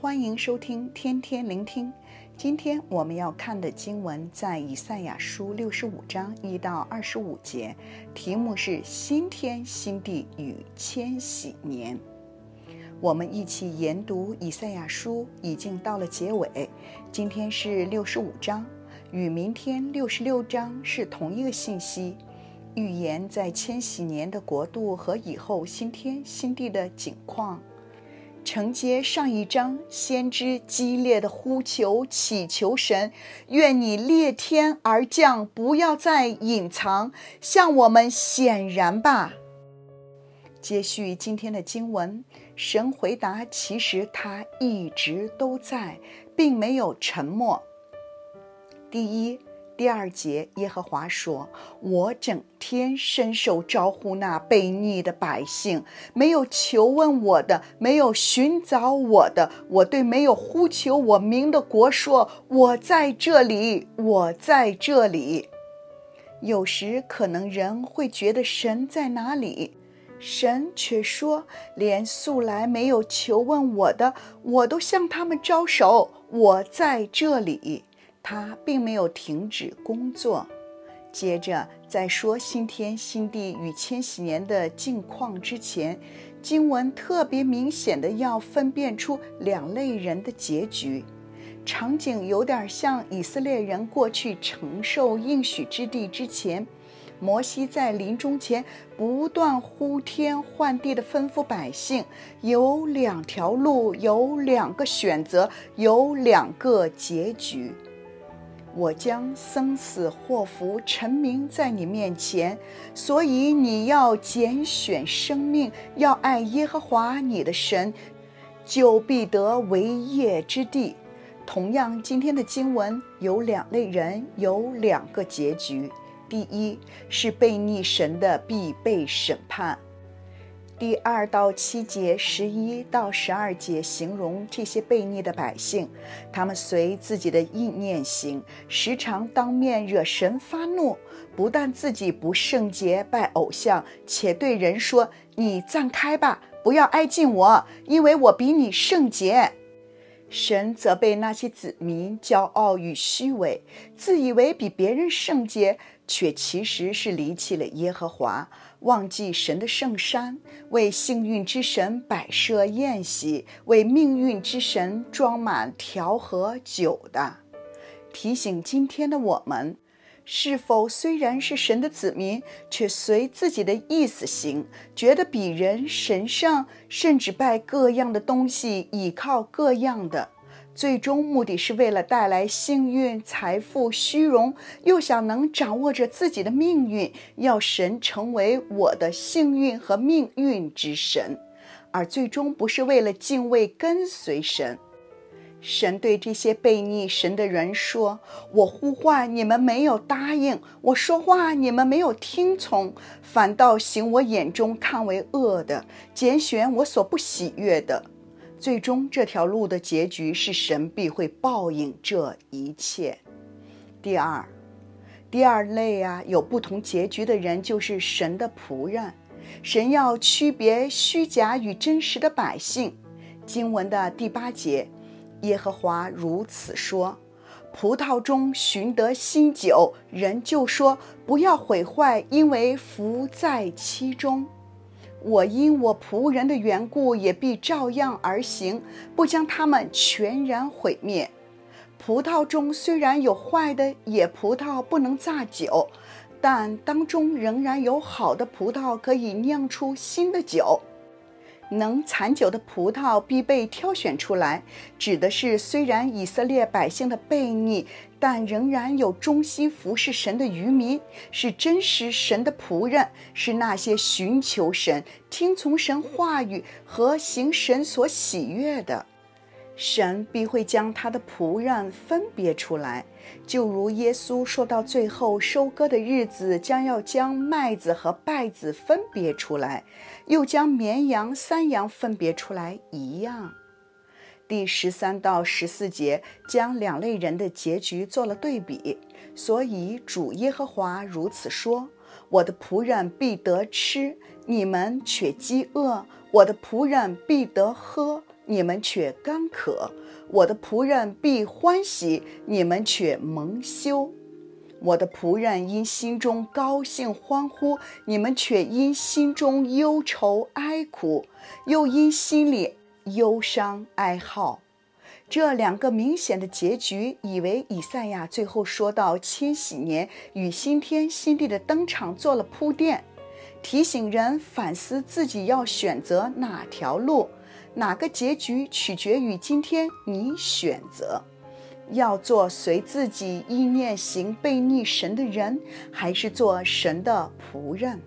欢迎收听天天聆听。今天我们要看的经文在以赛亚书六十五章一到二十五节，题目是新天新地与千禧年。我们一起研读以赛亚书，已经到了结尾。今天是六十五章，与明天六十六章是同一个信息，预言在千禧年的国度和以后新天新地的景况。承接上一章，先知激烈的呼求祈求神，愿你裂天而降，不要再隐藏，向我们显然吧。接续今天的经文，神回答：其实他一直都在，并没有沉默。第一。第二节，耶和华说：“我整天伸手招呼那悖逆的百姓，没有求问我的，没有寻找我的。我对没有呼求我名的国说：我在这里，我在这里。有时可能人会觉得神在哪里，神却说：连素来没有求问我的，我都向他们招手。我在这里。”他并没有停止工作。接着，在说新天新地与千禧年的境况之前，经文特别明显的要分辨出两类人的结局。场景有点像以色列人过去承受应许之地之前，摩西在临终前不断呼天唤地的吩咐百姓：有两条路，有两个选择，有两个结局。我将生死祸福陈明在你面前，所以你要拣选生命，要爱耶和华你的神，就必得为业之地。同样，今天的经文有两类人，有两个结局。第一是悖逆神的，必被审判。第二到七节，十一到十二节形容这些悖逆的百姓，他们随自己的意念行，时常当面惹神发怒。不但自己不圣洁，拜偶像，且对人说：“你暂开吧，不要挨近我，因为我比你圣洁。”神责备那些子民骄傲与虚伪，自以为比别人圣洁。却其实是离弃了耶和华，忘记神的圣山，为幸运之神摆设宴席，为命运之神装满调和酒的。提醒今天的我们，是否虽然是神的子民，却随自己的意思行，觉得比人神圣，甚至拜各样的东西，倚靠各样的。最终目的是为了带来幸运、财富、虚荣，又想能掌握着自己的命运，要神成为我的幸运和命运之神，而最终不是为了敬畏跟随神。神对这些悖逆神的人说：“我呼唤你们没有答应，我说话你们没有听从，反倒行我眼中看为恶的，拣选我所不喜悦的。”最终，这条路的结局是神必会报应这一切。第二，第二类啊，有不同结局的人，就是神的仆人。神要区别虚假与真实的百姓。经文的第八节，耶和华如此说：葡萄中寻得新酒，人就说不要毁坏，因为福在其中。我因我仆人的缘故，也必照样而行，不将他们全然毁灭。葡萄中虽然有坏的野葡萄，不能榨酒，但当中仍然有好的葡萄，可以酿出新的酒。能残酒的葡萄必被挑选出来，指的是虽然以色列百姓的悖逆，但仍然有忠心服侍神的渔民，是真实神的仆人，是那些寻求神、听从神话语和行神所喜悦的。神必会将他的仆人分别出来，就如耶稣说到最后收割的日子，将要将麦子和稗子分别出来，又将绵羊、山羊分别出来一样。第十三到十四节将两类人的结局做了对比，所以主耶和华如此说：“我的仆人必得吃，你们却饥饿；我的仆人必得喝。”你们却干渴；我的仆人必欢喜，你们却蒙羞。我的仆人因心中高兴欢呼，你们却因心中忧愁哀苦，又因心里忧伤哀号。这两个明显的结局，以为以赛亚最后说到千禧年与新天新地的登场做了铺垫，提醒人反思自己要选择哪条路，哪个结局取决于今天你选择。要做随自己意念行悖逆神的人，还是做神的仆人？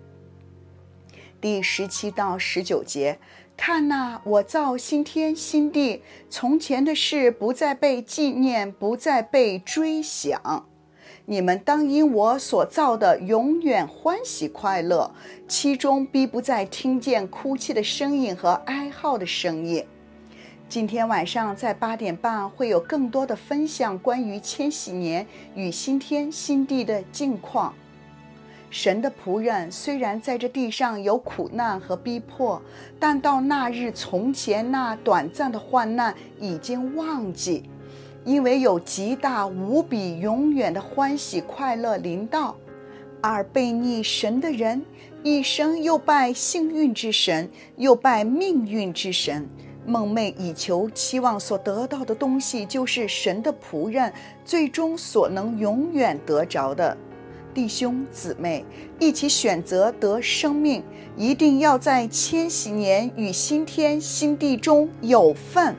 第十七到十九节，看哪，我造新天新地，从前的事不再被纪念，不再被追想。你们当因我所造的永远欢喜快乐，其中必不再听见哭泣的声音和哀号的声音。今天晚上在八点半会有更多的分享，关于千禧年与新天新地的境况。神的仆人虽然在这地上有苦难和逼迫，但到那日，从前那短暂的患难已经忘记，因为有极大无比永远的欢喜快乐临到。而悖逆神的人，一生又拜幸运之神，又拜命运之神。梦寐以求、期望所得到的东西，就是神的仆人最终所能永远得着的。弟兄姊妹，一起选择得生命，一定要在千禧年与新天新地中有份。